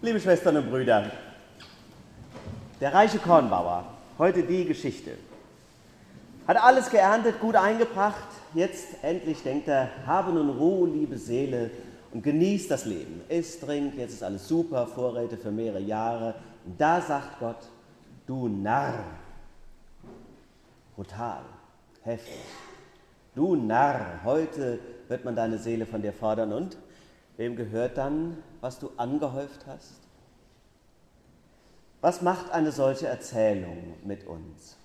Liebe Schwestern und Brüder, der reiche Kornbauer, heute die Geschichte, hat alles geerntet, gut eingebracht. Jetzt endlich denkt er, habe nun Ruhe, liebe Seele, und genießt das Leben. Iss, trink, jetzt ist alles super, Vorräte für mehrere Jahre. Und da sagt Gott, du Narr, brutal, heftig, du Narr, heute wird man deine Seele von dir fordern und wem gehört dann, was du angehäuft hast? Was macht eine solche Erzählung mit uns?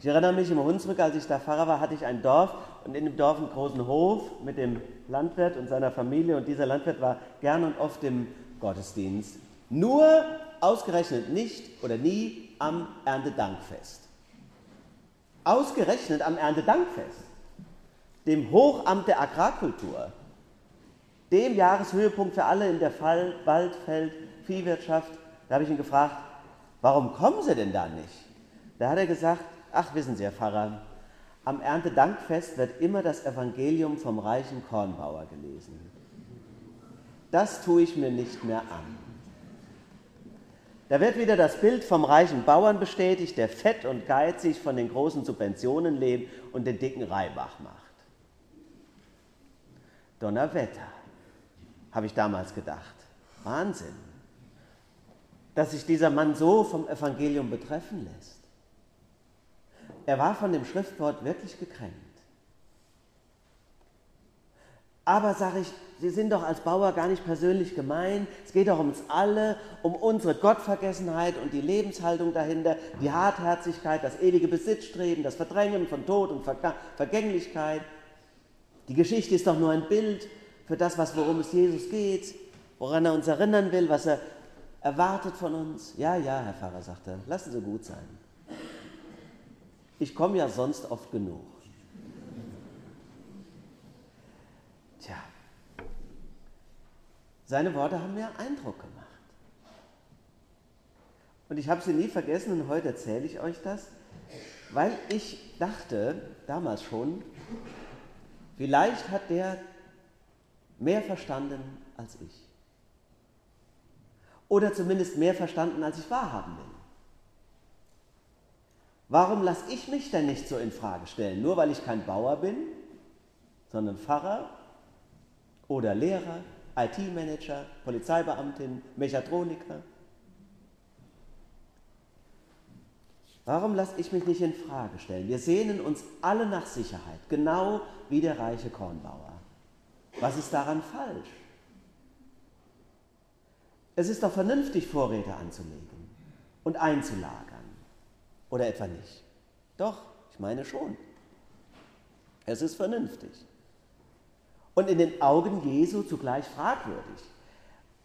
Ich erinnere mich im Hunsrück, als ich da Pfarrer war, hatte ich ein Dorf und in dem Dorf einen großen Hof mit dem Landwirt und seiner Familie und dieser Landwirt war gern und oft im Gottesdienst. Nur ausgerechnet nicht oder nie am Erntedankfest. Ausgerechnet am Erntedankfest, dem Hochamt der Agrarkultur, dem Jahreshöhepunkt für alle in der Fall, Wald, Feld, Viehwirtschaft. Da habe ich ihn gefragt, warum kommen Sie denn da nicht? Da hat er gesagt, ach wissen Sie, Herr Pfarrer, am Erntedankfest wird immer das Evangelium vom reichen Kornbauer gelesen. Das tue ich mir nicht mehr an. Da wird wieder das Bild vom reichen Bauern bestätigt, der fett und geizig von den großen Subventionen lebt und den dicken Reibach macht. Donnerwetter, habe ich damals gedacht. Wahnsinn, dass sich dieser Mann so vom Evangelium betreffen lässt. Er war von dem Schriftwort wirklich gekränkt. Aber sage ich, Sie sind doch als Bauer gar nicht persönlich gemein. Es geht doch um uns alle, um unsere Gottvergessenheit und die Lebenshaltung dahinter, die Hartherzigkeit, das ewige Besitzstreben, das Verdrängen von Tod und Vergänglichkeit. Die Geschichte ist doch nur ein Bild für das, was, worum es Jesus geht, woran er uns erinnern will, was er erwartet von uns. Ja, ja, Herr Pfarrer, sagt er, lassen Sie gut sein. Ich komme ja sonst oft genug. Tja, seine Worte haben mir Eindruck gemacht. Und ich habe sie nie vergessen und heute erzähle ich euch das, weil ich dachte, damals schon, vielleicht hat der mehr verstanden als ich. Oder zumindest mehr verstanden, als ich wahrhaben will. Warum lasse ich mich denn nicht so in Frage stellen? Nur weil ich kein Bauer bin, sondern Pfarrer oder Lehrer, IT-Manager, Polizeibeamtin, Mechatroniker? Warum lasse ich mich nicht in Frage stellen? Wir sehnen uns alle nach Sicherheit, genau wie der reiche Kornbauer. Was ist daran falsch? Es ist doch vernünftig, Vorräte anzulegen und einzulagern. Oder etwa nicht? Doch, ich meine schon. Es ist vernünftig. Und in den Augen Jesu zugleich fragwürdig.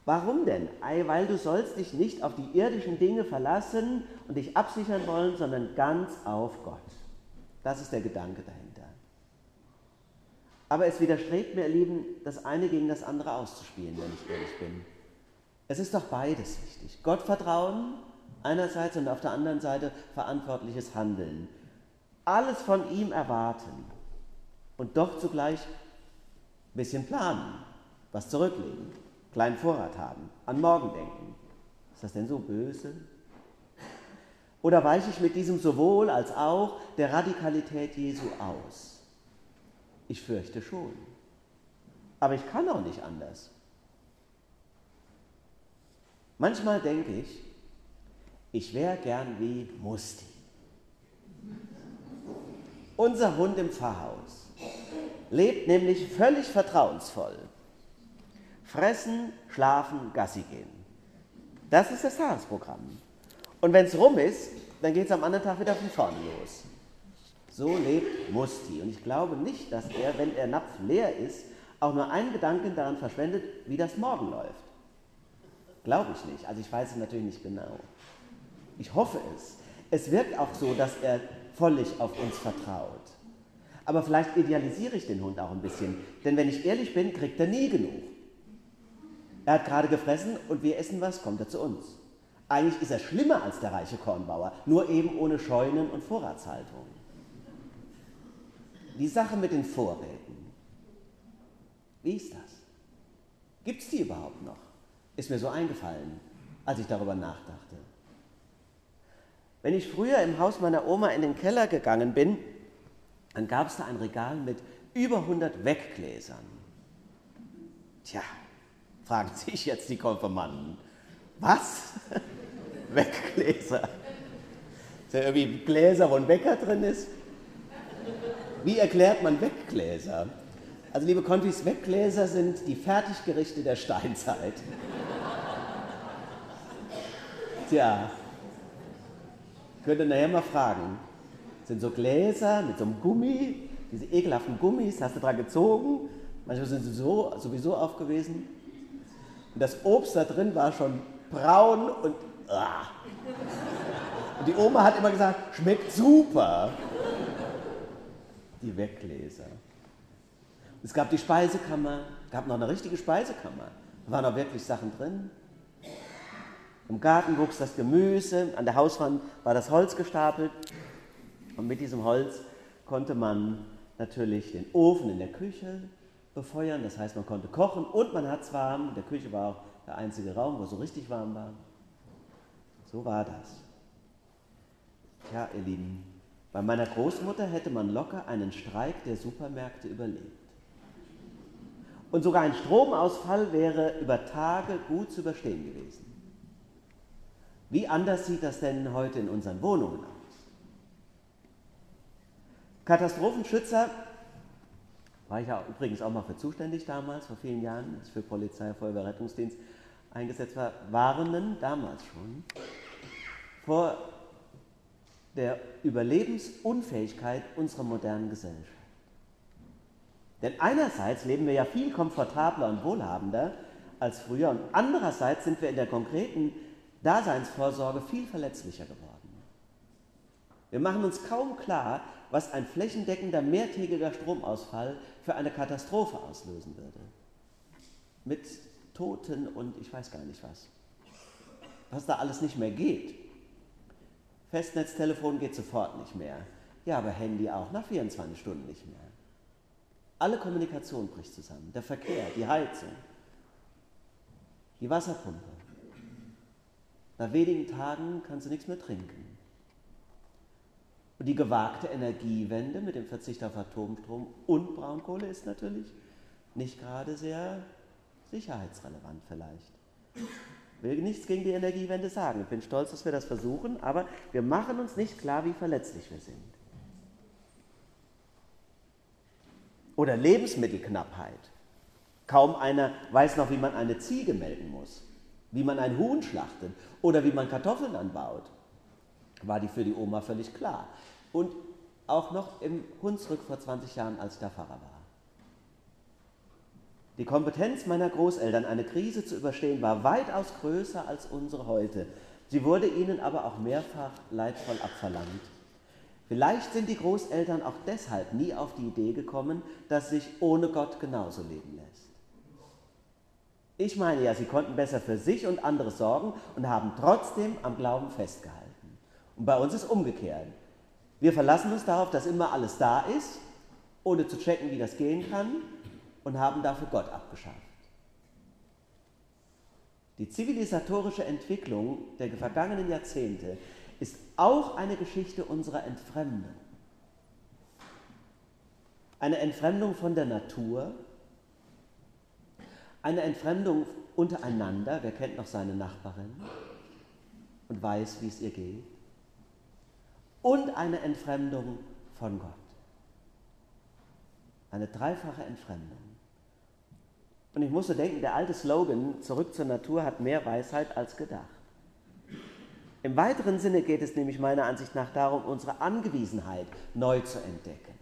Warum denn? Weil du sollst dich nicht auf die irdischen Dinge verlassen und dich absichern wollen, sondern ganz auf Gott. Das ist der Gedanke dahinter. Aber es widerstrebt mir, ihr Lieben, das eine gegen das andere auszuspielen, wenn ich ehrlich bin. Es ist doch beides wichtig. Gott vertrauen einerseits und auf der anderen Seite verantwortliches Handeln. Alles von ihm erwarten und doch zugleich ein bisschen planen, was zurücklegen, kleinen Vorrat haben, an morgen denken. Ist das denn so böse? Oder weiche ich mit diesem sowohl als auch der Radikalität Jesu aus? Ich fürchte schon. Aber ich kann auch nicht anders. Manchmal denke ich, ich wäre gern wie Musti. Unser Hund im Pfarrhaus lebt nämlich völlig vertrauensvoll. Fressen, schlafen, Gassi gehen. Das ist das Tagesprogramm. Und wenn es rum ist, dann geht es am anderen Tag wieder von vorne los. So lebt Musti. Und ich glaube nicht, dass er, wenn der Napf leer ist, auch nur einen Gedanken daran verschwendet, wie das morgen läuft. Glaube ich nicht. Also ich weiß es natürlich nicht genau. Ich hoffe es. Es wirkt auch so, dass er völlig auf uns vertraut. Aber vielleicht idealisiere ich den Hund auch ein bisschen. Denn wenn ich ehrlich bin, kriegt er nie genug. Er hat gerade gefressen und wir essen was, kommt er zu uns. Eigentlich ist er schlimmer als der reiche Kornbauer, nur eben ohne Scheunen und Vorratshaltung. Die Sache mit den Vorräten. Wie ist das? Gibt es die überhaupt noch? Ist mir so eingefallen, als ich darüber nachdachte. Wenn ich früher im Haus meiner Oma in den Keller gegangen bin, dann gab es da ein Regal mit über 100 Weggläsern. Tja, fragen sich jetzt die Konfirmanden. Was? Weggläser? Ist ja irgendwie Gläser, wo ein Wecker drin ist? Wie erklärt man Weggläser? Also liebe Konfis, Weggläser sind die Fertiggerichte der Steinzeit. Tja, könnt ihr nachher mal fragen. Das sind so Gläser mit so einem Gummi, diese ekelhaften Gummis, hast du dran gezogen, manchmal sind sie so, sowieso aufgewesen. Und das Obst da drin war schon braun und. Ah. Und die Oma hat immer gesagt, schmeckt super. Die Weggläser. Es gab die Speisekammer, gab noch eine richtige Speisekammer. Da waren auch wirklich Sachen drin. Im Garten wuchs das Gemüse, an der Hauswand war das Holz gestapelt. Und mit diesem Holz konnte man natürlich den Ofen in der Küche befeuern, das heißt, man konnte kochen und man hat es warm. In der Küche war auch der einzige Raum, wo es so richtig warm war. So war das. Ja, ihr Lieben, bei meiner Großmutter hätte man locker einen Streik der Supermärkte überlebt. Und sogar ein Stromausfall wäre über Tage gut zu überstehen gewesen. Wie anders sieht das denn heute in unseren Wohnungen aus? Katastrophenschützer war ich ja übrigens auch mal für zuständig damals, vor vielen Jahren, als ich für Polizei, Feuerwehr, Rettungsdienst eingesetzt war, warnen damals schon vor der Überlebensunfähigkeit unserer modernen Gesellschaft. Denn einerseits leben wir ja viel komfortabler und wohlhabender als früher und andererseits sind wir in der konkreten Daseinsvorsorge viel verletzlicher geworden. Wir machen uns kaum klar, was ein flächendeckender mehrtägiger Stromausfall für eine Katastrophe auslösen würde. Mit Toten und ich weiß gar nicht was. Was da alles nicht mehr geht. Festnetztelefon geht sofort nicht mehr. Ja, aber Handy auch nach 24 Stunden nicht mehr. Alle Kommunikation bricht zusammen. Der Verkehr, die Heizung, die Wasserpumpe. Nach wenigen Tagen kannst du nichts mehr trinken. Und die gewagte Energiewende mit dem Verzicht auf Atomstrom und Braunkohle ist natürlich nicht gerade sehr sicherheitsrelevant vielleicht. Will nichts gegen die Energiewende sagen. Ich bin stolz, dass wir das versuchen, aber wir machen uns nicht klar, wie verletzlich wir sind. Oder Lebensmittelknappheit. Kaum einer weiß noch, wie man eine Ziege melken muss, wie man ein Huhn schlachtet oder wie man Kartoffeln anbaut. War die für die Oma völlig klar. Und auch noch im Hunsrück vor 20 Jahren, als ich da Pfarrer war. Die Kompetenz meiner Großeltern, eine Krise zu überstehen, war weitaus größer als unsere heute. Sie wurde ihnen aber auch mehrfach leidvoll abverlangt. Vielleicht sind die Großeltern auch deshalb nie auf die Idee gekommen, dass sich ohne Gott genauso leben lässt. Ich meine ja, sie konnten besser für sich und andere sorgen und haben trotzdem am Glauben festgehalten. Und bei uns ist umgekehrt. Wir verlassen uns darauf, dass immer alles da ist, ohne zu checken, wie das gehen kann und haben dafür Gott abgeschafft. Die zivilisatorische Entwicklung der vergangenen Jahrzehnte ist auch eine Geschichte unserer Entfremdung. Eine Entfremdung von der Natur, eine Entfremdung untereinander, wer kennt noch seine Nachbarin und weiß, wie es ihr geht, und eine Entfremdung von Gott. Eine dreifache Entfremdung. Und ich musste denken, der alte Slogan, zurück zur Natur, hat mehr Weisheit als gedacht. Im weiteren Sinne geht es nämlich meiner Ansicht nach darum, unsere Angewiesenheit neu zu entdecken.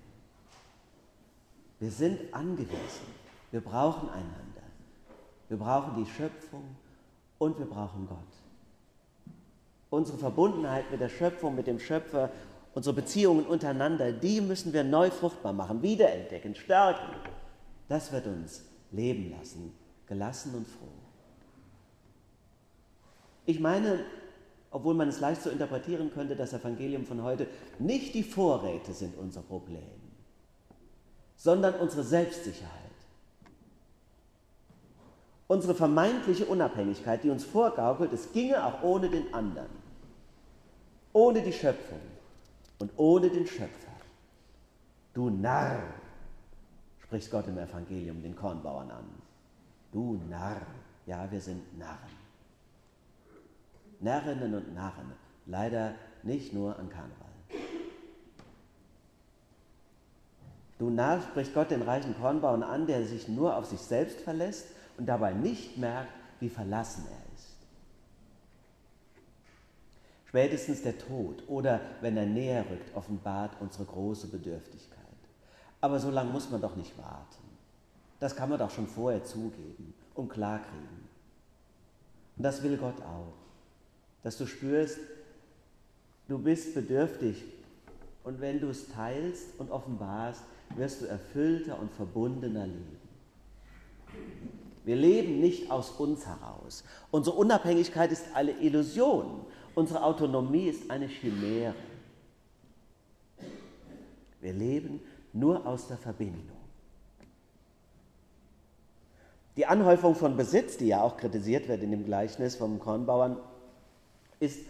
Wir sind angewiesen. Wir brauchen einander. Wir brauchen die Schöpfung und wir brauchen Gott. Unsere Verbundenheit mit der Schöpfung, mit dem Schöpfer, unsere Beziehungen untereinander, die müssen wir neu fruchtbar machen, wiederentdecken, stärken. Das wird uns leben lassen, gelassen und froh. Ich meine, obwohl man es leicht so interpretieren könnte, das Evangelium von heute nicht die Vorräte sind unser Problem, sondern unsere Selbstsicherheit. Unsere vermeintliche Unabhängigkeit, die uns vorgaukelt, es ginge auch ohne den anderen, ohne die Schöpfung und ohne den Schöpfer. Du Narr, spricht Gott im Evangelium den Kornbauern an. Du Narr, ja, wir sind Narren. Närrinnen und Narren, leider nicht nur an Karneval. Du Narr, spricht Gott den reichen Kornbauern an, der sich nur auf sich selbst verlässt und dabei nicht merkt, wie verlassen er ist. Spätestens der Tod oder wenn er näher rückt, offenbart unsere große Bedürftigkeit. Aber so lange muss man doch nicht warten. Das kann man doch schon vorher zugeben und klarkriegen. Und das will Gott auch, dass du spürst, du bist bedürftig und wenn du es teilst und offenbarst, wirst du erfüllter und verbundener leben. Wir leben nicht aus uns heraus. Unsere Unabhängigkeit ist eine Illusion. Unsere Autonomie ist eine Chimäre. Wir leben nur aus der Verbindung. Die Anhäufung von Besitz, die ja auch kritisiert wird in dem Gleichnis vom Kornbauern, ist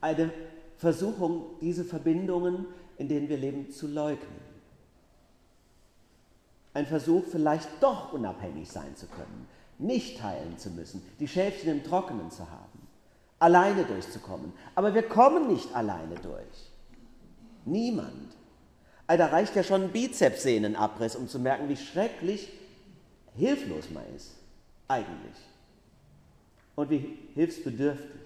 eine Versuchung, diese Verbindungen, in denen wir leben, zu leugnen. Ein Versuch, vielleicht doch unabhängig sein zu können, nicht teilen zu müssen, die Schäfchen im Trockenen zu haben, alleine durchzukommen. Aber wir kommen nicht alleine durch. Niemand. Da reicht ja schon ein Bizepssehnenabriss, um zu merken, wie schrecklich hilflos man ist, eigentlich. Und wie hilfsbedürftig.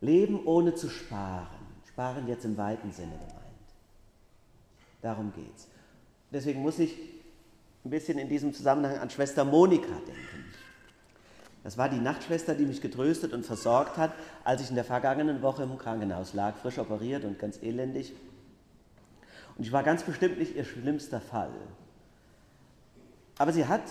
Leben ohne zu sparen. Sparen jetzt im weiten Sinne gemeint. Darum geht's. Deswegen muss ich ein bisschen in diesem Zusammenhang an Schwester Monika denken. Das war die Nachtschwester, die mich getröstet und versorgt hat, als ich in der vergangenen Woche im Krankenhaus lag, frisch operiert und ganz elendig. Und ich war ganz bestimmt nicht ihr schlimmster Fall. Aber sie hat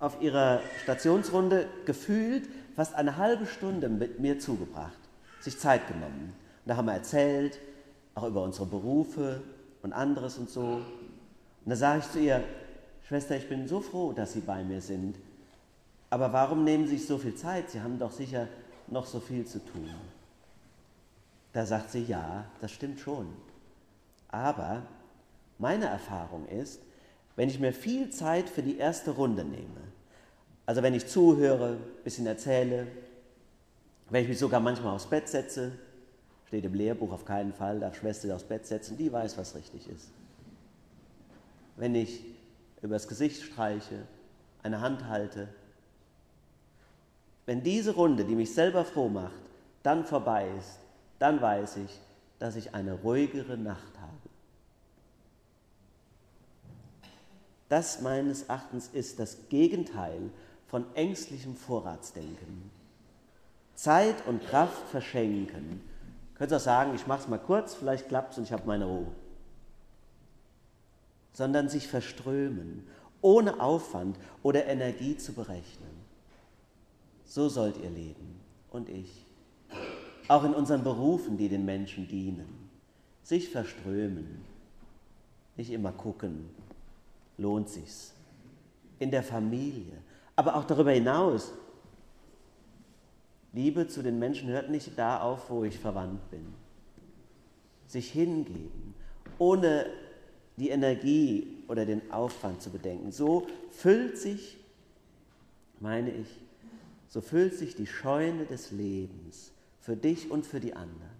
auf ihrer Stationsrunde gefühlt fast eine halbe Stunde mit mir zugebracht, sich Zeit genommen. Und da haben wir erzählt, auch über unsere Berufe und anderes und so. Und da sage ich zu ihr, Schwester, ich bin so froh, dass Sie bei mir sind. Aber warum nehmen Sie sich so viel Zeit? Sie haben doch sicher noch so viel zu tun. Da sagt sie, ja, das stimmt schon. Aber meine Erfahrung ist, wenn ich mir viel Zeit für die erste Runde nehme, also wenn ich zuhöre, ein bisschen erzähle, wenn ich mich sogar manchmal aufs Bett setze, steht im Lehrbuch auf keinen Fall, darf Schwester aufs Bett setzen, die weiß, was richtig ist. Wenn ich übers Gesicht streiche, eine Hand halte, wenn diese Runde, die mich selber froh macht, dann vorbei ist, dann weiß ich, dass ich eine ruhigere Nacht habe. Das meines Erachtens ist das Gegenteil von ängstlichem Vorratsdenken. Zeit und Kraft verschenken. Könnt ihr auch sagen, ich mache es mal kurz, vielleicht klappt es und ich habe meine Ruhe. Sondern sich verströmen, ohne Aufwand oder Energie zu berechnen. So sollt ihr leben und ich. Auch in unseren Berufen, die den Menschen dienen. Sich verströmen, nicht immer gucken, lohnt sich's. In der Familie, aber auch darüber hinaus. Liebe zu den Menschen hört nicht da auf, wo ich verwandt bin. Sich hingeben, ohne die Energie oder den Aufwand zu bedenken. So füllt sich, meine ich, so füllt sich die Scheune des Lebens für dich und für die anderen.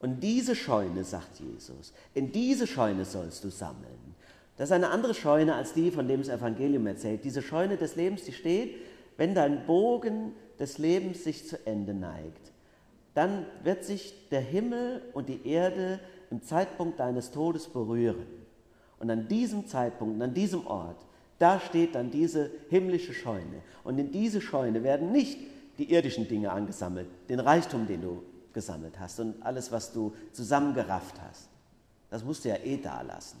Und diese Scheune, sagt Jesus, in diese Scheune sollst du sammeln. Das ist eine andere Scheune als die, von dem das Evangelium erzählt. Diese Scheune des Lebens, die steht, wenn dein Bogen des Lebens sich zu Ende neigt. Dann wird sich der Himmel und die Erde im Zeitpunkt deines Todes berühren. Und an diesem Zeitpunkt, an diesem Ort, da steht dann diese himmlische Scheune. Und in diese Scheune werden nicht die irdischen Dinge angesammelt, den Reichtum, den du gesammelt hast und alles, was du zusammengerafft hast. Das musst du ja eh da lassen.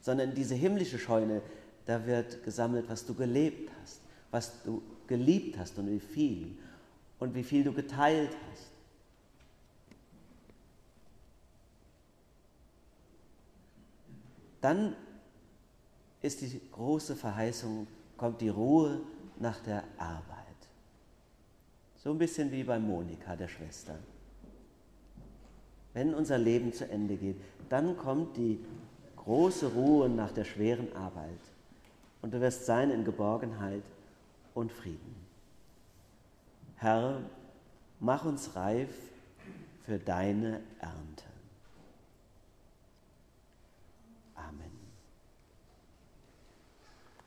Sondern in diese himmlische Scheune, da wird gesammelt, was du gelebt hast, was du geliebt hast und wie viel und wie viel du geteilt hast. Dann ist die große Verheißung, kommt die Ruhe nach der Arbeit. So ein bisschen wie bei Monika, der Schwester. Wenn unser Leben zu Ende geht, dann kommt die große Ruhe nach der schweren Arbeit. Und du wirst sein in Geborgenheit und Frieden. Herr, mach uns reif für deine Ernte.